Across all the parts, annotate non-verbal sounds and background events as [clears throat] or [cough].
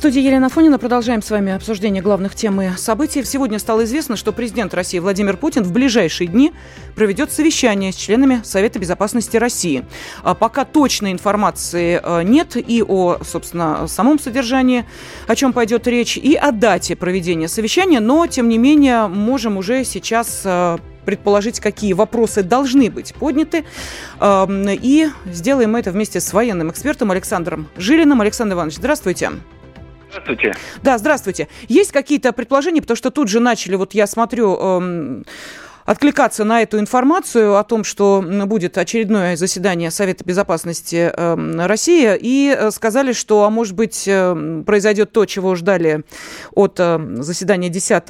Студии Елена Фонина продолжаем с вами обсуждение главных тем и событий. Сегодня стало известно, что президент России Владимир Путин в ближайшие дни проведет совещание с членами Совета Безопасности России. А пока точной информации э, нет и о, собственно, самом содержании, о чем пойдет речь, и о дате проведения совещания, но, тем не менее, можем уже сейчас э, предположить, какие вопросы должны быть подняты. И сделаем это вместе с военным экспертом Александром Жилиным. Александр Иванович, здравствуйте. Здравствуйте. Да, здравствуйте. Есть какие-то предположения, потому что тут же начали, вот я смотрю, эм, откликаться на эту информацию о том, что будет очередное заседание Совета Безопасности э, России, и э, сказали, что, а может быть, э, произойдет то, чего ждали от э, заседания 10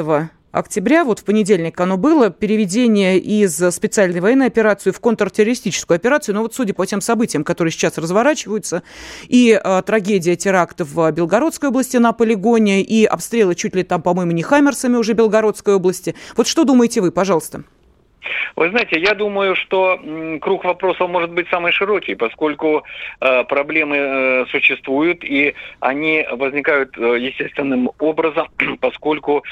октября, вот в понедельник оно было, переведение из специальной военной операции в контртеррористическую операцию. Но вот судя по тем событиям, которые сейчас разворачиваются, и э, трагедия терактов в Белгородской области на полигоне, и обстрелы чуть ли там, по-моему, не хаммерсами уже Белгородской области. Вот что думаете вы, пожалуйста? Вы знаете, я думаю, что круг вопросов может быть самый широкий, поскольку э, проблемы э, существуют, и они возникают э, естественным образом, [clears throat] поскольку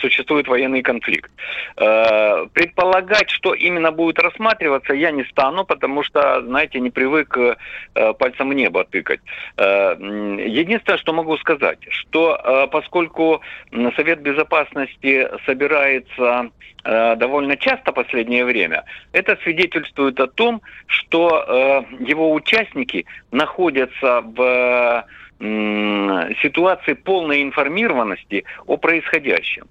существует военный конфликт. Предполагать, что именно будет рассматриваться, я не стану, потому что, знаете, не привык пальцем в небо тыкать. Единственное, что могу сказать, что поскольку Совет Безопасности собирается довольно часто последнее время, это свидетельствует о том, что э, его участники находятся в ситуации полной информированности о происходящем.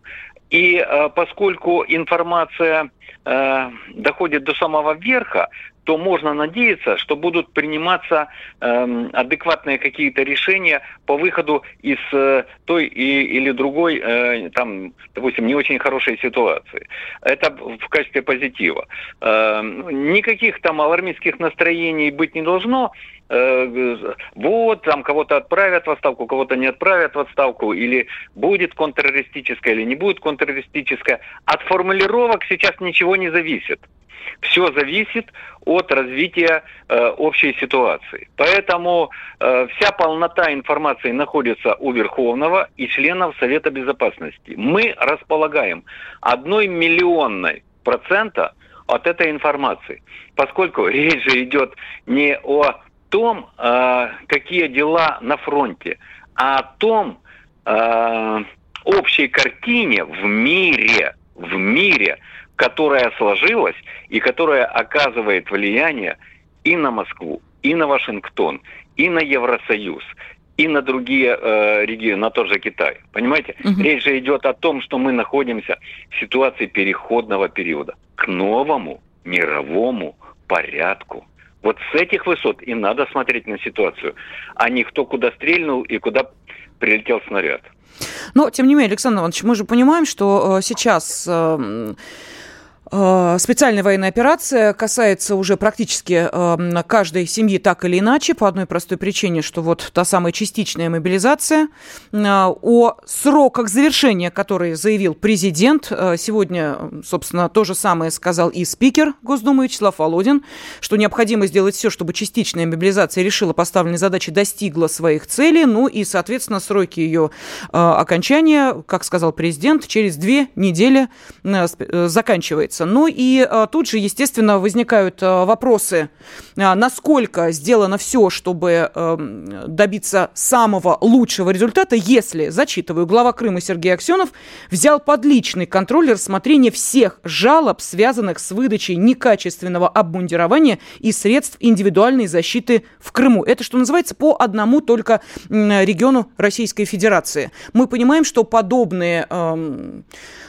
И э, поскольку информация э, доходит до самого верха, то можно надеяться, что будут приниматься э, адекватные какие-то решения по выходу из э, той или другой, там, допустим, не очень хорошей ситуации. Это в качестве позитива. Э, никаких там алармистских настроений быть не должно. Э, вот, там кого-то отправят в отставку, кого-то не отправят в отставку, или будет контртеррористическая, или не будет контртеррористическая. От формулировок сейчас ничего не зависит. Все зависит от развития э, общей ситуации. Поэтому э, вся полнота информации находится у Верховного и членов Совета Безопасности. Мы располагаем одной миллионной процента от этой информации, поскольку речь же идет не о том, э, какие дела на фронте, а о том э, общей картине в мире, в мире, которая сложилась и которая оказывает влияние и на Москву, и на Вашингтон, и на Евросоюз, и на другие э, регионы, на тот же Китай. Понимаете? Угу. Речь же идет о том, что мы находимся в ситуации переходного периода к новому мировому порядку. Вот с этих высот и надо смотреть на ситуацию, а не кто куда стрельнул и куда прилетел снаряд. Но, тем не менее, Александр Иванович, мы же понимаем, что э, сейчас... Э, Э, специальная военная операция касается уже практически э, каждой семьи так или иначе, по одной простой причине, что вот та самая частичная мобилизация. Э, о сроках завершения, которые заявил президент, сегодня, собственно, то же самое сказал и спикер Госдумы Вячеслав Володин, что необходимо сделать все, чтобы частичная мобилизация решила поставленные задачи, достигла своих целей, ну и, соответственно, сроки ее окончания, как сказал президент, через две недели заканчивается находится. Ну и а, тут же, естественно, возникают а, вопросы, а, насколько сделано все, чтобы а, добиться самого лучшего результата, если, зачитываю, глава Крыма Сергей Аксенов взял под личный контроль рассмотрение всех жалоб, связанных с выдачей некачественного обмундирования и средств индивидуальной защиты в Крыму. Это, что называется, по одному только региону Российской Федерации. Мы понимаем, что подобные, э,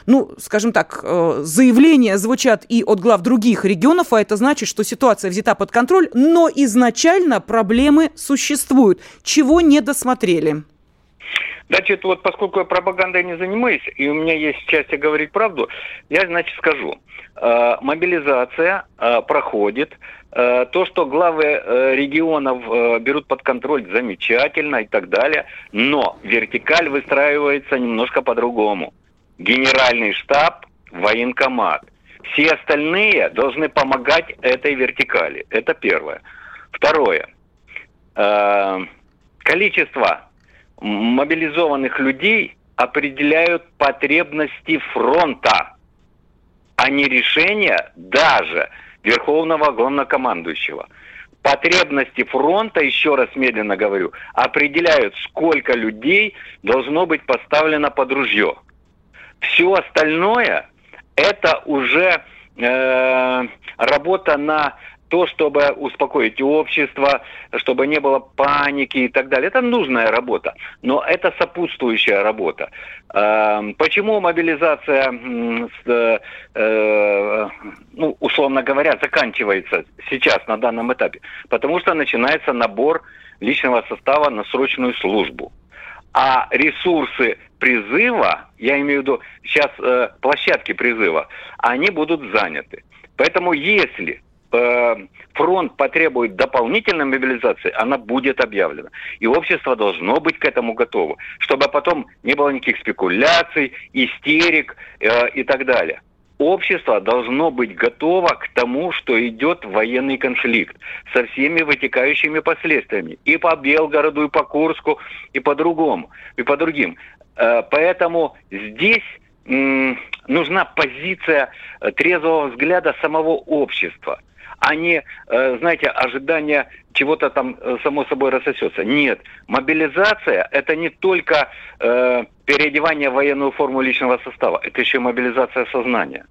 ну, скажем так, э, заявления звучат и от глав других регионов, а это значит, что ситуация взята под контроль, но изначально проблемы существуют. Чего не досмотрели? Значит, вот поскольку я пропагандой не занимаюсь, и у меня есть счастье говорить правду, я, значит, скажу. Э, мобилизация э, проходит. Э, то, что главы регионов берут под контроль, замечательно и так далее. Но вертикаль выстраивается немножко по-другому. Генеральный штаб, военкомат – Все остальные должны помогать этой вертикали. Это первое. Второе. Э, количество мобилизованных людей определяют потребности фронта, а не решения даже Верховного Главнокомандующего. Потребности фронта, еще раз медленно говорю, определяют, сколько людей должно быть поставлено под ружье. Все остальное это уже э, работа на то, чтобы успокоить общество, чтобы не было паники и так далее. Это нужная работа, но это сопутствующая работа. Эм, почему мобилизация, э, ну, условно говоря, заканчивается сейчас на данном этапе? Потому что начинается набор личного состава на срочную службу. А ресурсы призыва, я имею в виду сейчас э, площадки призыва, они будут заняты. Поэтому если Э, фронт потребует дополнительной мобилизации, она будет объявлена. И общество должно быть к этому готово, чтобы потом не было никаких спекуляций, истерик э, и так далее. Общество должно быть готово к тому, что идет военный конфликт со всеми вытекающими последствиями. И по Белгороду, и по Курску, и по другому, и по другим. Э, поэтому здесь нужна позиция трезвого взгляда самого общества – а не, э, знаете, ожидание чего-то там э, само собой рассосется. Нет, мобилизация – это не только переодевание в военную форму личного состава, это еще мобилизация сознания.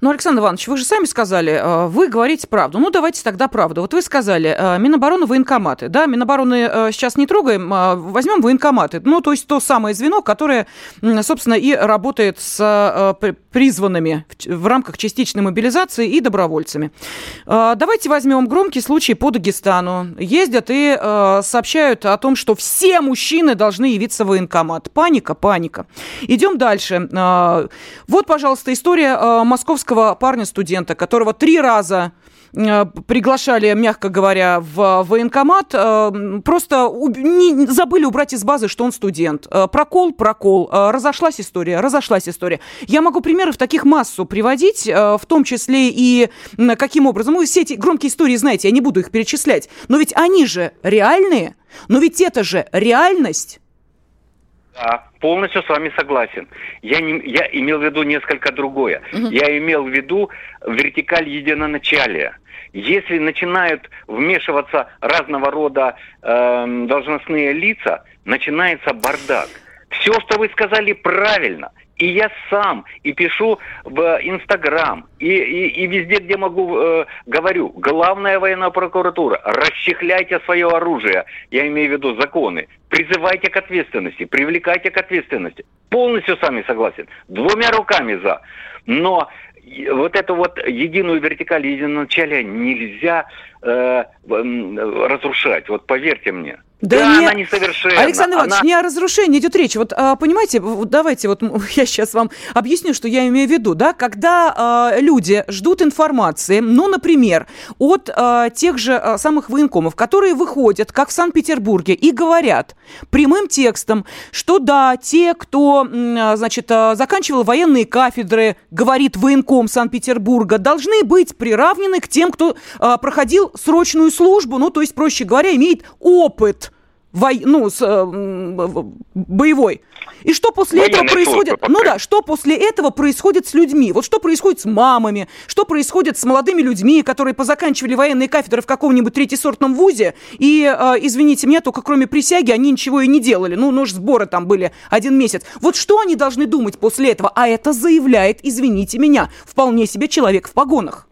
Ну, Александр Иванович, вы же сами сказали, э, вы говорите правду. Ну, давайте тогда правду. Вот вы сказали, э, Минобороны, военкоматы. Да, Минобороны э, сейчас не трогаем, а возьмем военкоматы. Ну, то есть то самое звено, которое, собственно, и работает с призванными в рамках частичной мобилизации и добровольцами. Давайте возьмем громкий случай по Дагестану. Ездят и сообщают о том, что все мужчины должны явиться в военкомат. Паника, паника. Идем дальше. Вот, пожалуйста, история московского московского парня-студента, которого три раза э, приглашали, мягко говоря, в военкомат, э, просто не, забыли убрать из базы, что он студент. Э, прокол, прокол. Разошлась история, разошлась история. Я могу примеров таких массу приводить, в том числе и каким образом. Вы все эти громкие истории знаете, я не буду их перечислять. Но ведь они же реальные. Но ведь это же реальность. Да, полностью с вами согласен. Я, не, я имел в виду несколько другое. Угу. Я имел в виду вертикаль единоначалия. Если начинают вмешиваться разного рода э, должностные лица, начинается бардак. Все, что вы сказали, правильно. И я сам, и пишу в Инстаграм, и, и, и везде, где могу, э, говорю, главная военная прокуратура, расчехляйте свое оружие, я имею в виду законы, призывайте к ответственности, привлекайте к ответственности. Полностью с вами согласен, двумя руками за. Но вот эту вот единую вертикаль, единое начале нельзя э, разрушать, вот поверьте мне. Да, да не... она несовершенна. Александр Иванович, она... не о разрушении идет речь. Вот а, понимаете, давайте вот [laughs] я сейчас вам объясню, что я имею в виду. Да? Когда а, люди ждут информации, ну, например, от а, тех же самых военкомов, которые выходят, как в Санкт-Петербурге, и говорят прямым текстом, что да, те, кто, значит, заканчивал военные кафедры, говорит военком Санкт-Петербурга, должны быть приравнены к тем, кто а, проходил срочную службу, ну, то есть, проще говоря, имеет опыт во... ну, с, э, боевой. И что после Военный этого происходит? Ну да, что после этого происходит с людьми? Вот что происходит с мамами? Что происходит с молодыми людьми, которые позаканчивали военные кафедры в каком-нибудь третьесортном вузе? И, э, извините меня, только кроме присяги они ничего и не делали. Ну, ну, сборы там были один месяц. Вот что они должны думать после этого? А это заявляет, извините меня, вполне себе человек в погонах.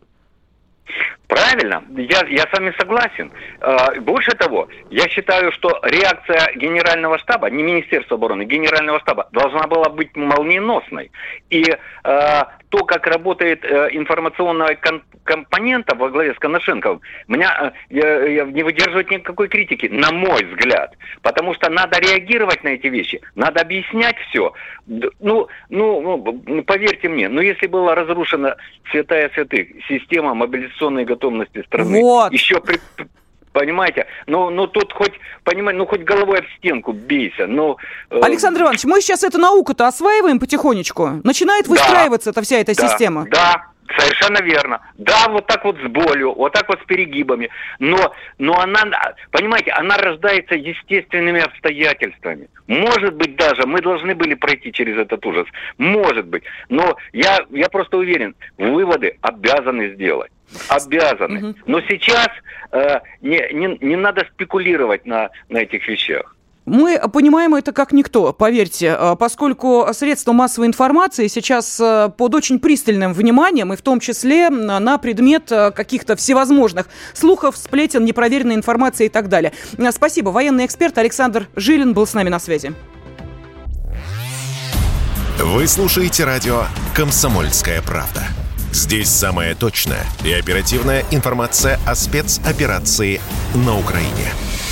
Правильно, я, я с вами согласен. Э, больше того, я считаю, что реакция Генерального штаба, не Министерства обороны, Генерального штаба, должна была быть молниеносной. И э, то, как работает э, информационная кон- компонента во главе с Коношенковым, меня э, я, не выдерживает никакой критики, на мой взгляд. Потому что надо реагировать на эти вещи, надо объяснять все. Ну, ну, ну поверьте мне, ну если была разрушена святая святых, система мобилизационной готовности страны, вот. еще при, Понимаете? Ну, ну тут хоть, понимаете, ну хоть головой об стенку бейся. Ну, э... Александр Иванович, мы сейчас эту науку-то осваиваем потихонечку. Начинает выстраиваться да, эта вся эта да, система. Да, Совершенно верно. Да, вот так вот с болью, вот так вот с перегибами. Но, но она, понимаете, она рождается естественными обстоятельствами. Может быть даже, мы должны были пройти через этот ужас. Может быть. Но я, я просто уверен, выводы обязаны сделать. Обязаны. Но сейчас э, не, не, не надо спекулировать на, на этих вещах. Мы понимаем это как никто, поверьте, э, поскольку средства массовой информации сейчас э, под очень пристальным вниманием, и в том числе на предмет э, каких-то всевозможных слухов, сплетен, непроверенной информации и так далее. Спасибо. Военный эксперт Александр Жилин был с нами на связи. Вы слушаете радио «Комсомольская правда». Здесь самая точная и оперативная информация о спецоперации на Украине –